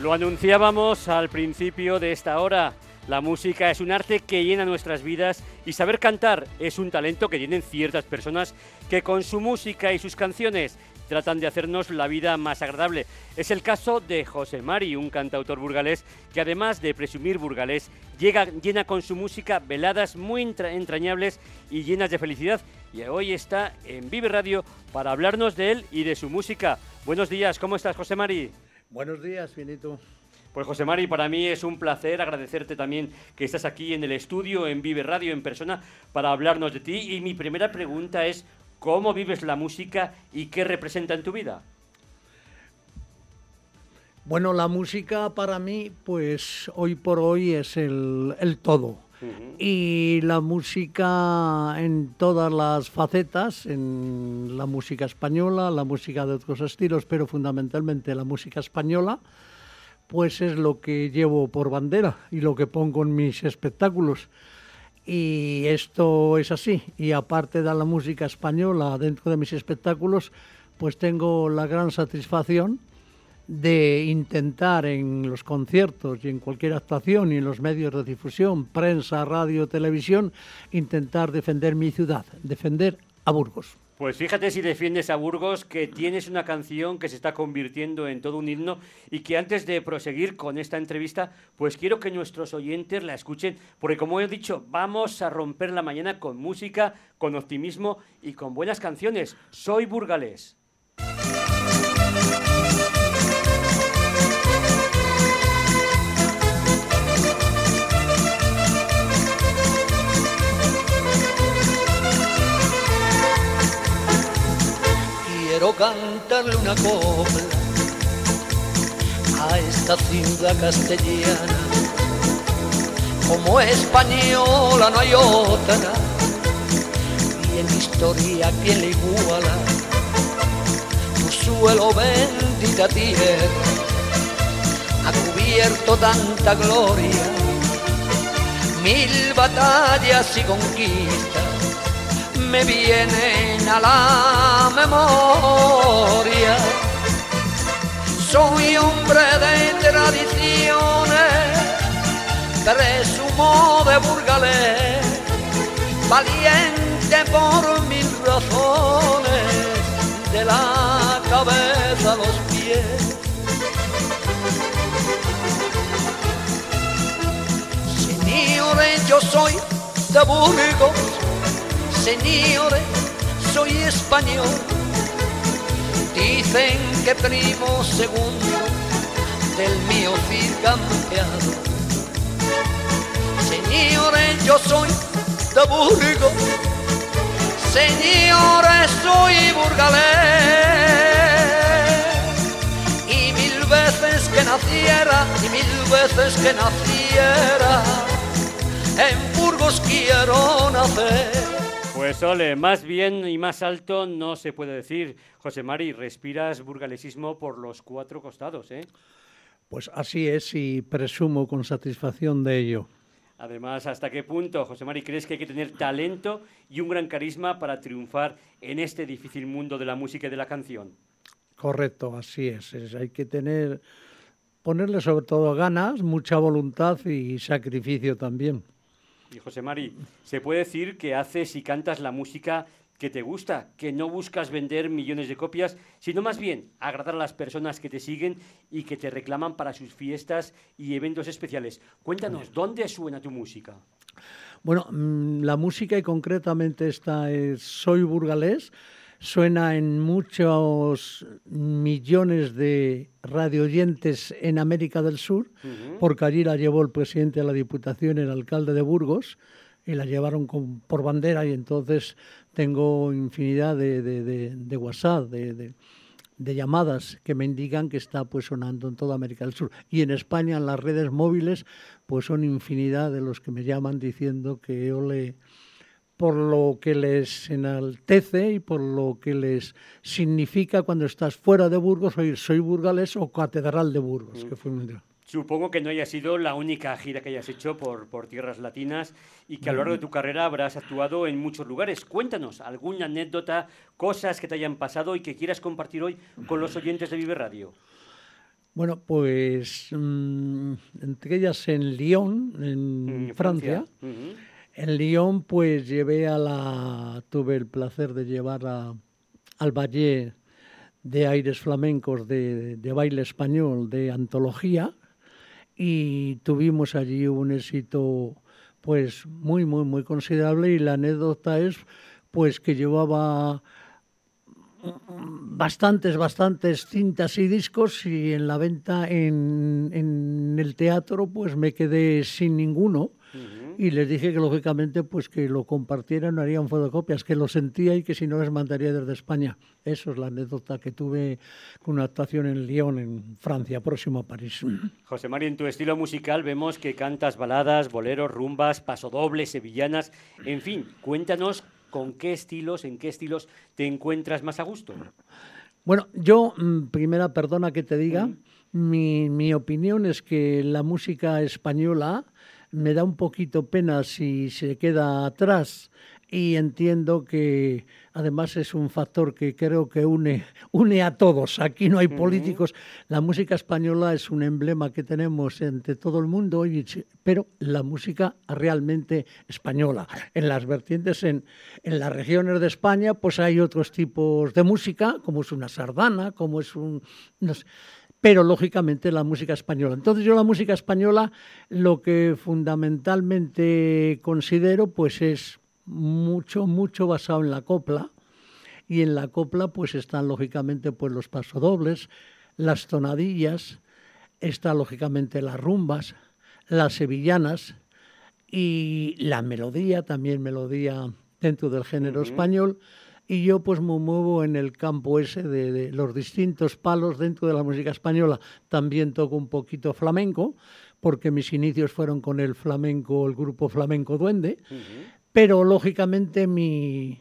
Lo anunciábamos al principio de esta hora. La música es un arte que llena nuestras vidas y saber cantar es un talento que tienen ciertas personas que con su música y sus canciones tratan de hacernos la vida más agradable. Es el caso de José Mari, un cantautor burgalés que además de presumir burgalés, llega, llena con su música veladas muy entrañables y llenas de felicidad. Y hoy está en Vive Radio para hablarnos de él y de su música. Buenos días, ¿cómo estás José Mari? Buenos días, Finito. Pues José Mari, para mí es un placer agradecerte también que estás aquí en el estudio, en Vive Radio, en persona, para hablarnos de ti. Y mi primera pregunta es, ¿cómo vives la música y qué representa en tu vida? Bueno, la música para mí, pues hoy por hoy es el, todo. Y la música en todas las facetas, en la música española, la música de otros estilos, pero fundamentalmente la música española, pues es lo que llevo por bandera y lo que pongo en mis espectáculos. Y esto es así. Y aparte de la música española dentro de mis espectáculos, pues tengo la gran satisfacción de intentar en los conciertos y en cualquier actuación y en los medios de difusión, prensa, radio, televisión, intentar defender mi ciudad, defender a Burgos. Pues fíjate si defiendes a Burgos, que tienes una canción que se está convirtiendo en todo un himno y que antes de proseguir con esta entrevista, pues quiero que nuestros oyentes la escuchen, porque como he dicho, vamos a romper la mañana con música, con optimismo y con buenas canciones. Soy burgalés. Cantarle una copla a esta ciudad castellana. Como española no hay otra, y en historia que le iguala. Tu suelo bendita tierra ha cubierto tanta gloria, mil batallas y conquistas me vienen a la memoria. Soy hombre de tradiciones, presumo de burgalés, valiente por mil razones, de la cabeza a los pies. Señores, yo soy de Burgos Señores, español. Dicen que primo segundo del mío Cid campeado. Señores, yo soy de Burgos. Señores, soy burgalés. Y mil veces que naciera, y mil veces que naciera, en Burgos quiero nacer. Pues ole, más bien y más alto no se puede decir. José Mari, respiras burgalesismo por los cuatro costados, ¿eh? Pues así es y presumo con satisfacción de ello. Además, ¿hasta qué punto, José Mari, crees que hay que tener talento y un gran carisma para triunfar en este difícil mundo de la música y de la canción? Correcto, así es. es hay que tener, ponerle sobre todo ganas, mucha voluntad y sacrificio también. Y José Mari, se puede decir que haces y cantas la música que te gusta, que no buscas vender millones de copias, sino más bien agradar a las personas que te siguen y que te reclaman para sus fiestas y eventos especiales. Cuéntanos, ¿dónde suena tu música? Bueno, mm, la música y concretamente esta es Soy Burgalés suena en muchos millones de radioyentes en América del Sur, porque allí la llevó el presidente de la Diputación, el alcalde de Burgos, y la llevaron por bandera y entonces tengo infinidad de, de WhatsApp, de, llamadas que me indican que está pues sonando en toda América del Sur. Y en España, en las redes móviles, pues son infinidad de los que me llaman diciendo que ole por lo que les enaltece y por lo que les significa cuando estás fuera de Burgos, oír soy burgalés o catedral de Burgos, que fue Supongo que no haya sido la única gira que hayas hecho por, por tierras latinas y que a lo largo de tu carrera habrás actuado en muchos lugares. Cuéntanos alguna anécdota, cosas que te hayan pasado y que quieras compartir hoy con los oyentes de Vive Radio. Bueno, pues mm, entre ellas en Lyon, en Mm, Francia. En Lyon, pues llevé a la. Tuve el placer de llevar a, al Valle de aires flamencos de, de baile español, de antología, y tuvimos allí un éxito, pues muy, muy, muy considerable. Y la anécdota es, pues que llevaba bastantes, bastantes cintas y discos y en la venta en, en el teatro pues me quedé sin ninguno y les dije que lógicamente pues que lo compartieran, harían fotocopias, que lo sentía y que si no les mandaría desde España. Eso es la anécdota que tuve con una actuación en Lyon, en Francia, próximo a París. José María, en tu estilo musical vemos que cantas baladas, boleros, rumbas, pasodobles, sevillanas, en fin, cuéntanos con qué estilos, en qué estilos te encuentras más a gusto. Bueno, yo, mm, primera, perdona que te diga, mi, mi opinión es que la música española me da un poquito pena si se queda atrás y entiendo que además es un factor que creo que une, une a todos. Aquí no hay políticos. La música española es un emblema que tenemos entre todo el mundo, pero la música realmente española. En las vertientes, en, en las regiones de España, pues hay otros tipos de música, como es una sardana, como es un... no sé, pero lógicamente la música española. Entonces yo la música española lo que fundamentalmente considero pues es mucho, mucho basado en la copla y en la copla pues están lógicamente pues los pasodobles, las tonadillas, está lógicamente las rumbas, las sevillanas y la melodía, también melodía dentro del género español. Y yo pues me muevo en el campo ese de, de los distintos palos dentro de la música española. También toco un poquito flamenco, porque mis inicios fueron con el flamenco, el grupo Flamenco Duende. Pero lógicamente mi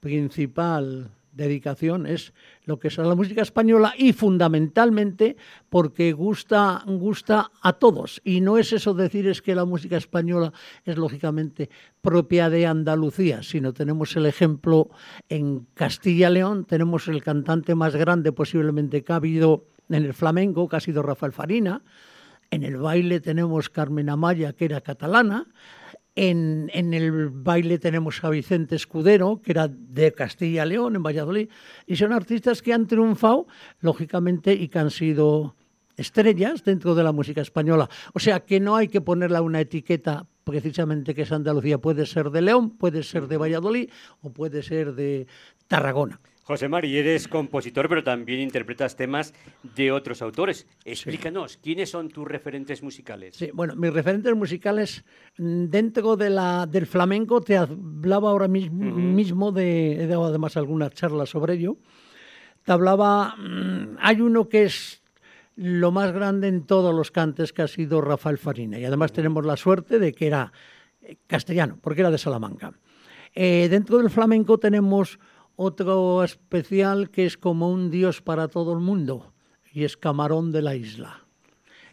principal dedicación es lo que es la música española y fundamentalmente porque gusta, gusta a todos. Y no es eso decir es que la música española es lógicamente propia de Andalucía, sino tenemos el ejemplo en Castilla-León, tenemos el cantante más grande posiblemente que ha habido en el flamenco, que ha sido Rafael Farina. En el baile tenemos Carmen Amaya, que era catalana. En, el baile tenemos a Vicente Escudero, que era de Castilla y León, en Valladolid, y son artistas que han triunfado, lógicamente, y que han sido estrellas dentro de la música española. O sea, que no hay que ponerle una etiqueta precisamente que es Andalucía. Puede ser de León, puede ser de Valladolid o puede ser de Tarragona. José Mari, eres compositor, pero también interpretas temas de otros autores. Explícanos, ¿quiénes son tus referentes musicales? Sí, bueno, mis referentes musicales mm, dentro de la, del flamenco, te hablaba ahora mismo, uh -huh. mismo de, he dado además algunas charlas sobre ello, te hablaba, mmm, hay uno que es lo más grande en todos los cantes que ha sido Rafael Farina, y además tenemos la suerte de que era castellano, porque era de Salamanca. Eh, dentro del flamenco tenemos otro especial que es como un dios para todo el mundo y es Camarón de la Isla.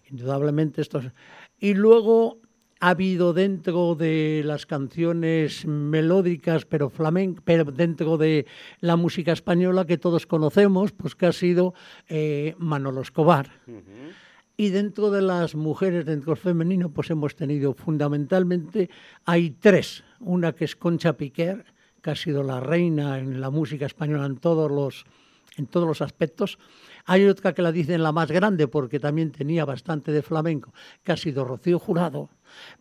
Indudablemente esto es... Y luego ha habido dentro de las canciones melódicas, pero flamenco, pero dentro de la música española que todos conocemos, pues que ha sido eh, Manolo Escobar. Uh -huh. Y dentro de las mujeres, dentro del femenino, pues hemos tenido fundamentalmente, hay tres. Una que es Concha Piquer, que ha sido la reina en la música española en todos los, en todos los aspectos. Hay otra que la dicen la más grande porque también tenía bastante de flamenco, que ha sido Rocío Jurado,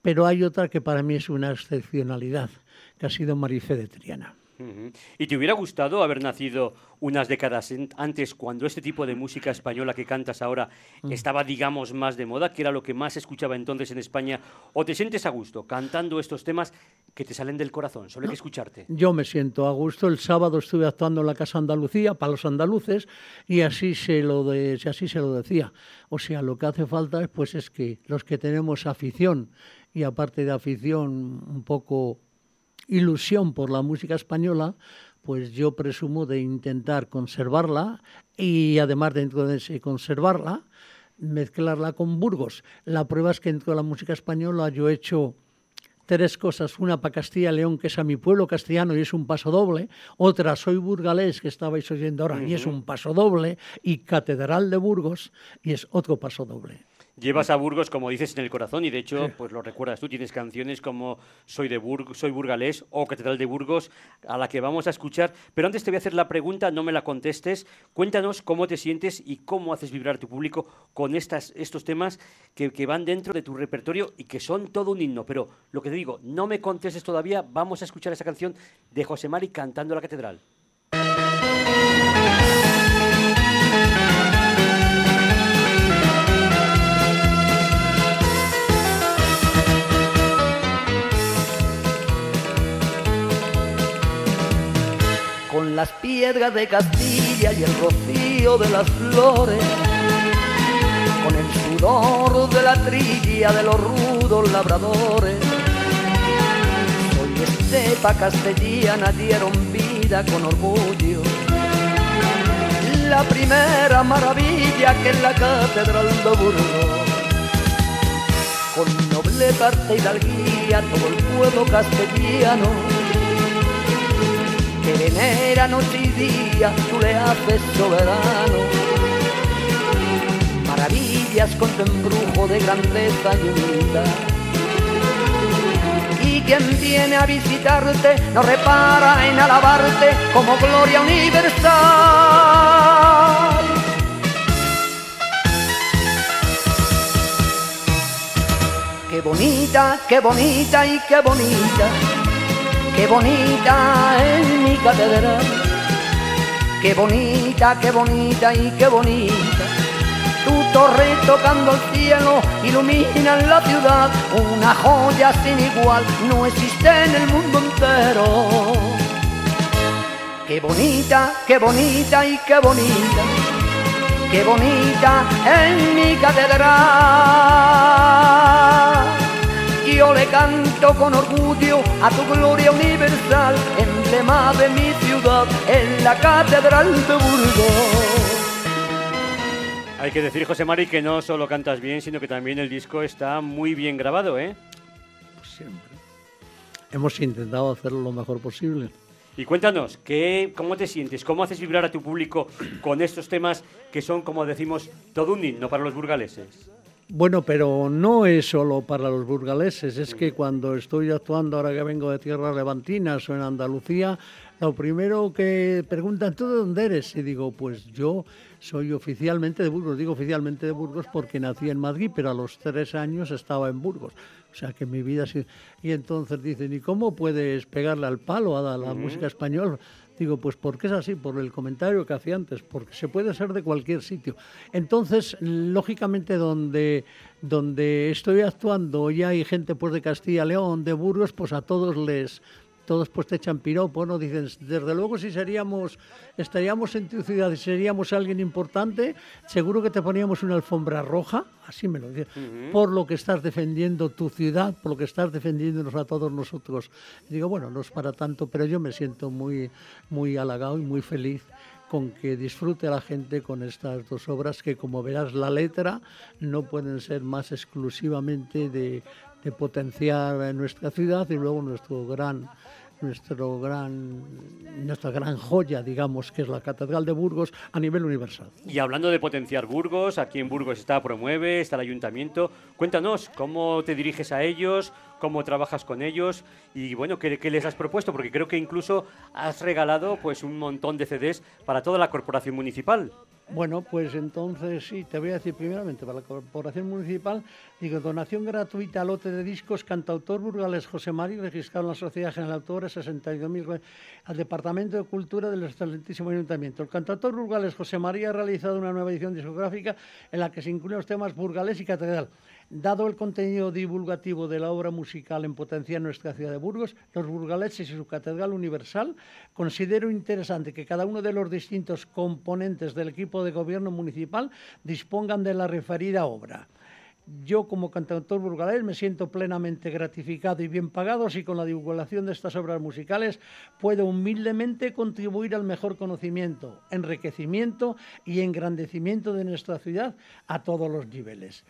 pero hay otra que para mí es una excepcionalidad, que ha sido Marifé de Triana. ¿Y te hubiera gustado haber nacido unas décadas antes, cuando este tipo de música española que cantas ahora -huh. estaba, digamos, más de moda, que era lo que más se escuchaba entonces en España? ¿O te sientes a gusto cantando estos temas que te salen del corazón? Solo hay que escucharte. Yo me siento a gusto. El sábado estuve actuando en la Casa Andalucía para los andaluces y así se lo, de, así se lo decía. O sea, lo que hace falta pues, es que los que tenemos afición y aparte de afición un poco ilusión por la música española, pues yo presumo de intentar conservarla y además dentro de ese conservarla, mezclarla con Burgos. La prueba es que dentro de la música española yo he hecho tres cosas. Una para Castilla y León, que es a mi pueblo castellano y es un paso doble. Otra, soy burgalés, que estabais oyendo ahora, y es un paso doble. Y Catedral de Burgos, y es otro paso doble. Llevas a Burgos, como dices, en el corazón y de hecho, pues lo recuerdas tú, tienes canciones como Soy de Burgos, Soy burgalés o Catedral de Burgos, a la que vamos a escuchar. Pero antes te voy a hacer la pregunta, no me la contestes. Cuéntanos cómo te sientes y cómo haces vibrar tu público con estas, estos temas que, que van dentro de tu repertorio y que son todo un himno. Pero lo que te digo, no me contestes todavía, vamos a escuchar esa canción de José Mari cantando la Catedral. De Castilla y el rocío de las flores, con el sudor de la trilla de los rudos labradores. Soy estepa castellana, dieron vida con orgullo. La primera maravilla que es la catedral de Burgos. Con nobleza, arte y hidalguía, todo el pueblo castellano venera noche y día, tú le haces soberano. Maravillas con tu embrujo de grandeza y humildad. Y quien viene a visitarte no repara en alabarte como gloria universal. Qué bonita, qué bonita y qué bonita Qué bonita es mi catedral, qué bonita, qué bonita y qué bonita. Tu torre tocando el cielo ilumina la ciudad, una joya sin igual no existe en el mundo entero. Qué bonita, qué bonita y qué bonita, qué bonita es mi catedral yo le canto con orgullo a tu gloria universal, emblema de mi ciudad, en la Catedral de Burgos. Hay que decir, José Mari, que no solo cantas bien, sino que también el disco está muy bien grabado, ¿eh? Pues siempre. Hemos intentado hacerlo lo mejor posible. Y cuéntanos, ¿qué, ¿cómo te sientes? ¿Cómo haces vibrar a tu público con estos temas que son, como decimos, todo un himno para los burgaleses? Bueno, pero no es solo para los burgaleses, es que cuando estoy actuando, ahora que vengo de tierras levantinas o en Andalucía, lo primero que preguntan, ¿tú de dónde eres? Y digo, pues yo soy oficialmente de Burgos, digo oficialmente de Burgos porque nací en Madrid, pero a los tres años estaba en Burgos. O sea que mi vida ha sido... Y entonces dicen, ¿y cómo puedes pegarle al palo a la música española? Digo, pues porque es así, por el comentario que hacía antes, porque se puede ser de cualquier sitio. Entonces, lógicamente, donde, donde estoy actuando ya hay gente pues, de Castilla León, de Burgos, pues a todos les, todos pues te echan piropo, ¿no? Dicen, desde luego si seríamos, estaríamos en tu ciudad y seríamos alguien importante, seguro que te poníamos una alfombra roja, así me lo dicen, por lo que estás defendiendo tu ciudad, por lo que estás defendiéndonos a todos nosotros. digo, bueno, no es para tanto, pero yo me siento muy, muy halagado y muy feliz con que disfrute la gente con estas dos obras que como verás la letra no pueden ser más exclusivamente de, potenciar nuestra ciudad y luego nuestro gran nuestro gran, nuestra gran joya, digamos, que es la Catedral de Burgos a nivel universal. Y hablando de potenciar Burgos, aquí en Burgos está Promueve, está el Ayuntamiento. Cuéntanos cómo te diriges a ellos, cómo trabajas con ellos y bueno, ¿qué, les has propuesto? Porque creo que incluso has regalado pues un montón de CDs para toda la corporación municipal. Bueno, pues entonces sí, te voy a decir primeramente, para la Corporación Municipal, digo, donación gratuita al lote de discos, cantautor burgales José Mari, registrado en la Sociedad General de Autores, 62.000, al Departamento de Cultura del excelentísimo Ayuntamiento. El cantautor burgales José María ha realizado una nueva edición discográfica en la que se incluyen los temas burgales y catedral. Dado el contenido divulgativo de la obra musical en potencia en nuestra ciudad de Burgos, los burgaleses y su Catedral Universal, considero interesante que cada uno de los distintos componentes del equipo de gobierno municipal dispongan de la referida obra. Yo como cantautor burgalés me siento plenamente gratificado y bien pagado si con la divulgación de estas obras musicales puedo humildemente contribuir al mejor conocimiento, enriquecimiento y engrandecimiento de nuestra ciudad a todos los niveles.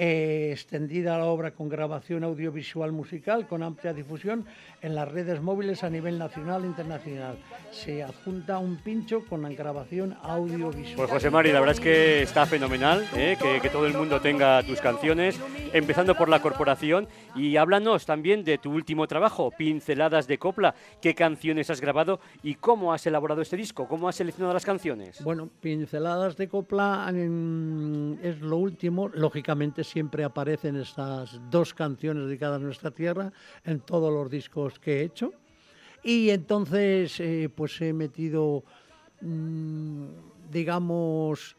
Eh, extendida la obra con grabación audiovisual musical con amplia difusión en las redes móviles a nivel nacional e internacional. Se adjunta un pincho con la grabación audiovisual. Pues José Mari, la verdad es que está fenomenal ¿eh? que, que todo el mundo tenga tus canciones, empezando por la corporación. Y háblanos también de tu último trabajo, Pinceladas de Copla. ¿Qué canciones has grabado y cómo has elaborado este disco? ¿Cómo has seleccionado las canciones? Bueno, Pinceladas de Copla mm, es lo último. Lógicamente siempre aparecen estas dos canciones dedicadas a nuestra tierra en todos los discos que he hecho. Y entonces, eh, pues he metido, mm, digamos,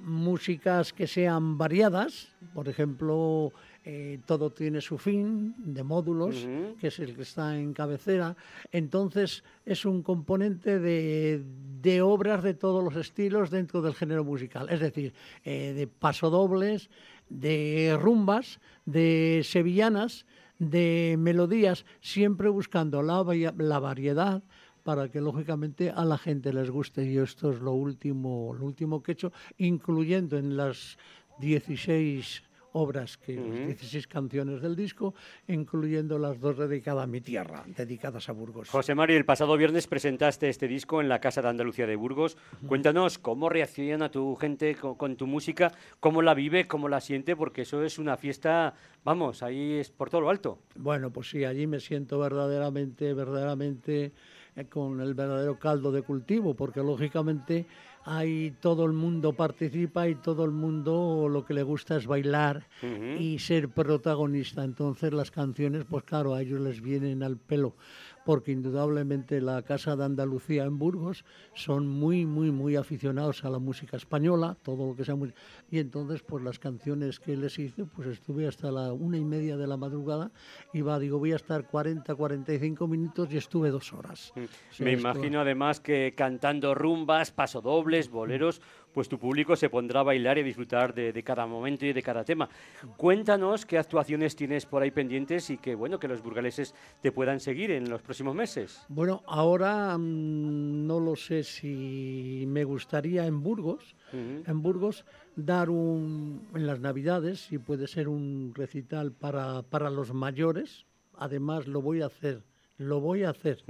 músicas que sean variadas. Por ejemplo, eh, todo tiene su fin de módulos, que es el que está en cabecera. Entonces es un componente de, de obras de todos los estilos dentro del género musical, es decir, eh, de pasodobles, de rumbas, de sevillanas, de melodías, siempre buscando la, variedad para que lógicamente a la gente les guste. Y esto es lo último, lo último que he hecho, incluyendo en las 16 obras, que 16 canciones del disco, incluyendo las dos dedicadas a mi tierra, dedicadas a Burgos. José Mario, el pasado viernes presentaste este disco en la Casa de Andalucía de Burgos. Cuéntanos cómo reacciona tu gente con, tu música, cómo la vive, cómo la siente, porque eso es una fiesta, vamos, ahí es por todo lo alto. Bueno, pues sí, allí me siento verdaderamente, verdaderamente eh, con el verdadero caldo de cultivo, porque lógicamente ahí todo el mundo participa y todo el mundo lo que le gusta es bailar y ser protagonista. Entonces las canciones, pues claro, a ellos les vienen al pelo porque indudablemente la Casa de Andalucía en Burgos son muy, muy, muy aficionados a la música española, todo lo que sea música. Y entonces, pues las canciones que les hice, pues estuve hasta la una y media de la madrugada, iba, digo, voy a estar 40, 45 minutos y estuve dos horas. Mm. Me imagino además que cantando rumbas, pasodobles, boleros, pues tu público se pondrá a bailar y a disfrutar de, cada momento y de cada tema. Cuéntanos qué actuaciones tienes por ahí pendientes y que, bueno, que los burgaleses te puedan seguir en los próximos meses. Bueno, ahora mm, no lo sé si me gustaría en Burgos, en Burgos, dar un, en las Navidades, si puede ser un recital para, para los mayores. Además, lo voy a hacer, lo voy a hacer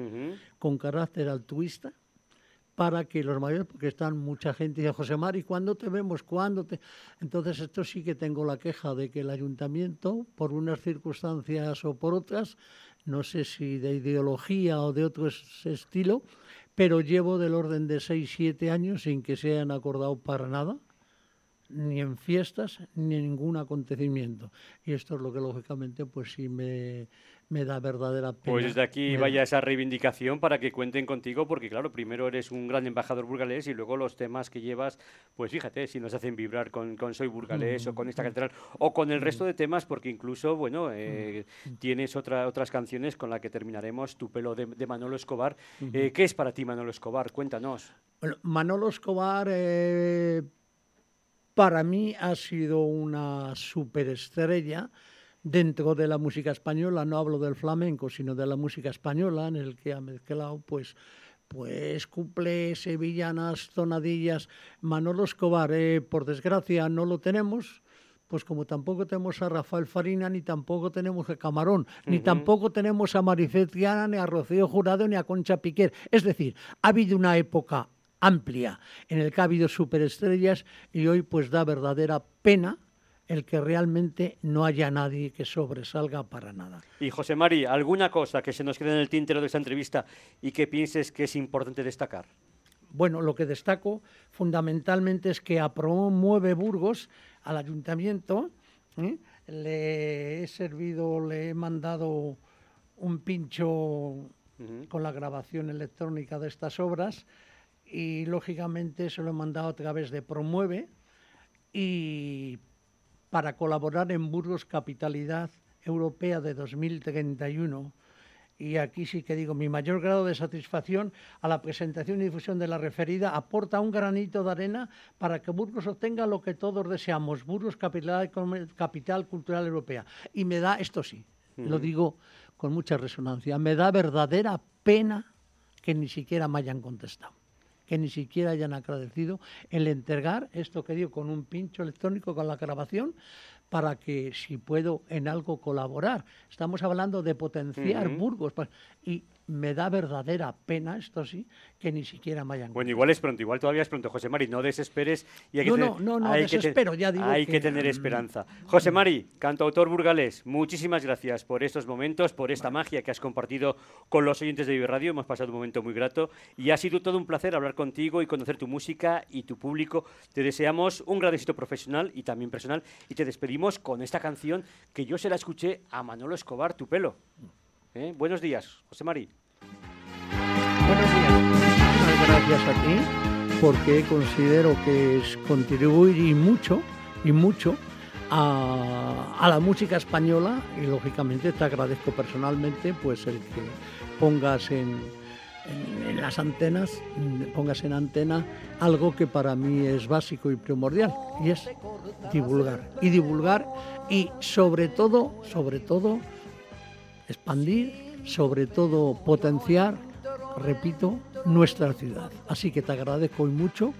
con carácter altruista para que los mayores, porque están mucha gente, dice José Mari, ¿cuándo te vemos? ¿Cuándo te...? Entonces esto sí que tengo la queja de que el ayuntamiento, por unas circunstancias o por otras, no sé si de ideología o de otro estilo, pero llevo del orden de 6, 7 años sin que se hayan acordado para nada, ni en fiestas, ni en ningún acontecimiento. Y esto es lo que lógicamente pues sí me, me da verdadera pena. Pues desde aquí vaya esa reivindicación para que cuenten contigo, porque claro, primero eres un gran embajador burgalés y luego los temas que llevas, pues fíjate, si nos hacen vibrar con, Soy Burgalés o con esta catedral o con el resto de temas, porque incluso, bueno, eh, tienes otra, otras canciones con las que terminaremos, Tu pelo de, Manolo Escobar. Eh, ¿Qué es para ti Manolo Escobar? Cuéntanos. Bueno, Manolo Escobar... Eh, para mí ha sido una superestrella dentro de la música española, no hablo del flamenco, sino de la música española, en el que ha mezclado pues pues cumple sevillanas, tonadillas. Manolo Escobar, eh, por desgracia, no lo tenemos, pues como tampoco tenemos a Rafael Farina, ni tampoco tenemos a Camarón, ni tampoco tenemos a Marifet Tiana, ni a Rocío Jurado, ni a Concha Piquer. Es decir, ha habido una época amplia en el que ha habido superestrellas y hoy pues da verdadera pena el que realmente no haya nadie que sobresalga para nada. Y José Mari, ¿alguna cosa que se nos quede en el tintero de esta entrevista y que pienses que es importante destacar? Bueno, lo que destaco fundamentalmente es que promueve Burgos al ayuntamiento. ¿eh? Le he servido, le he mandado un pincho con la grabación electrónica de estas obras y lógicamente se lo he mandado a través de Promueve y para colaborar en Burgos Capitalidad Europea de 2031. Y aquí sí que digo, mi mayor grado de satisfacción a la presentación y difusión de la referida aporta un granito de arena para que Burgos obtenga lo que todos deseamos, Burgos Capital, Capital Cultural Europea. Y me da, esto sí, lo digo con mucha resonancia, me da verdadera pena que ni siquiera me hayan contestado que ni siquiera hayan agradecido el entregar esto que digo con un pincho electrónico con la grabación para que si puedo en algo colaborar. Estamos hablando de potenciar Burgos y me da verdadera pena, esto sí, que ni siquiera me hayan. Bueno, igual es pronto, igual todavía es pronto, José Mari, no desesperes. Y hay no, no, no, no, desespero, ya digo. Hay que, tener esperanza. José Mari, cantautor burgalés, muchísimas gracias por estos momentos, por esta magia que has compartido con los oyentes de Vive Radio. Hemos pasado un momento muy grato y ha sido todo un placer hablar contigo y conocer tu música y tu público. Te deseamos un gran éxito profesional y también personal y te despedimos con esta canción que yo se la escuché a Manolo Escobar, Tu pelo. ¿Eh? Buenos días, José Mari. Gracias a ti porque considero que es contribuir y mucho, y mucho a, la música española y lógicamente te agradezco personalmente pues el que pongas en, las antenas, pongas en antena algo que para mí es básico y primordial y es divulgar y divulgar y sobre todo, sobre todo expandir, sobre todo potenciar repito, nuestra ciudad. Así que te agradezco mucho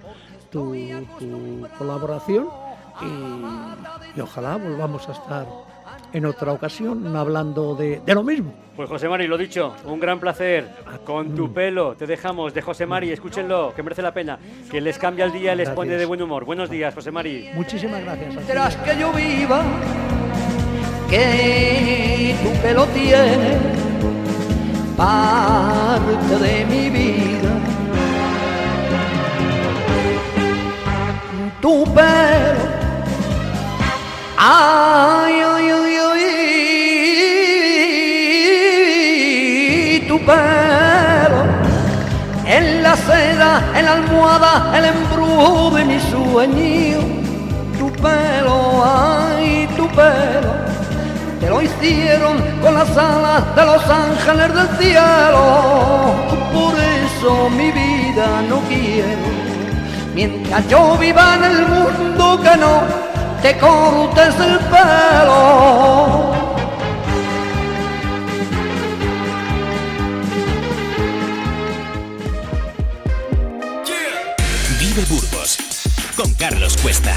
tu, colaboración y, ojalá volvamos a estar en otra ocasión hablando de, lo mismo. Pues José Mari, lo dicho, un gran placer. Con tu mm. pelo te dejamos de José Mari, escúchenlo, que merece la pena, que les cambia el día y les pone de buen humor. Buenos días, José Mari. Muchísimas gracias. Tras que yo viva, que tu pelo tiene parte de mi vida. Tu pelo, ay, ay, ay, ay, tu pelo, en la seda, en la almohada, el embrujo de mi sueño, tu pelo, ay, tu pelo te lo hicieron con las alas de los ángeles del cielo. Por eso mi vida no quiero, mientras yo viva en el mundo que no te cortes el pelo. Vive Burgos con Carlos Cuesta.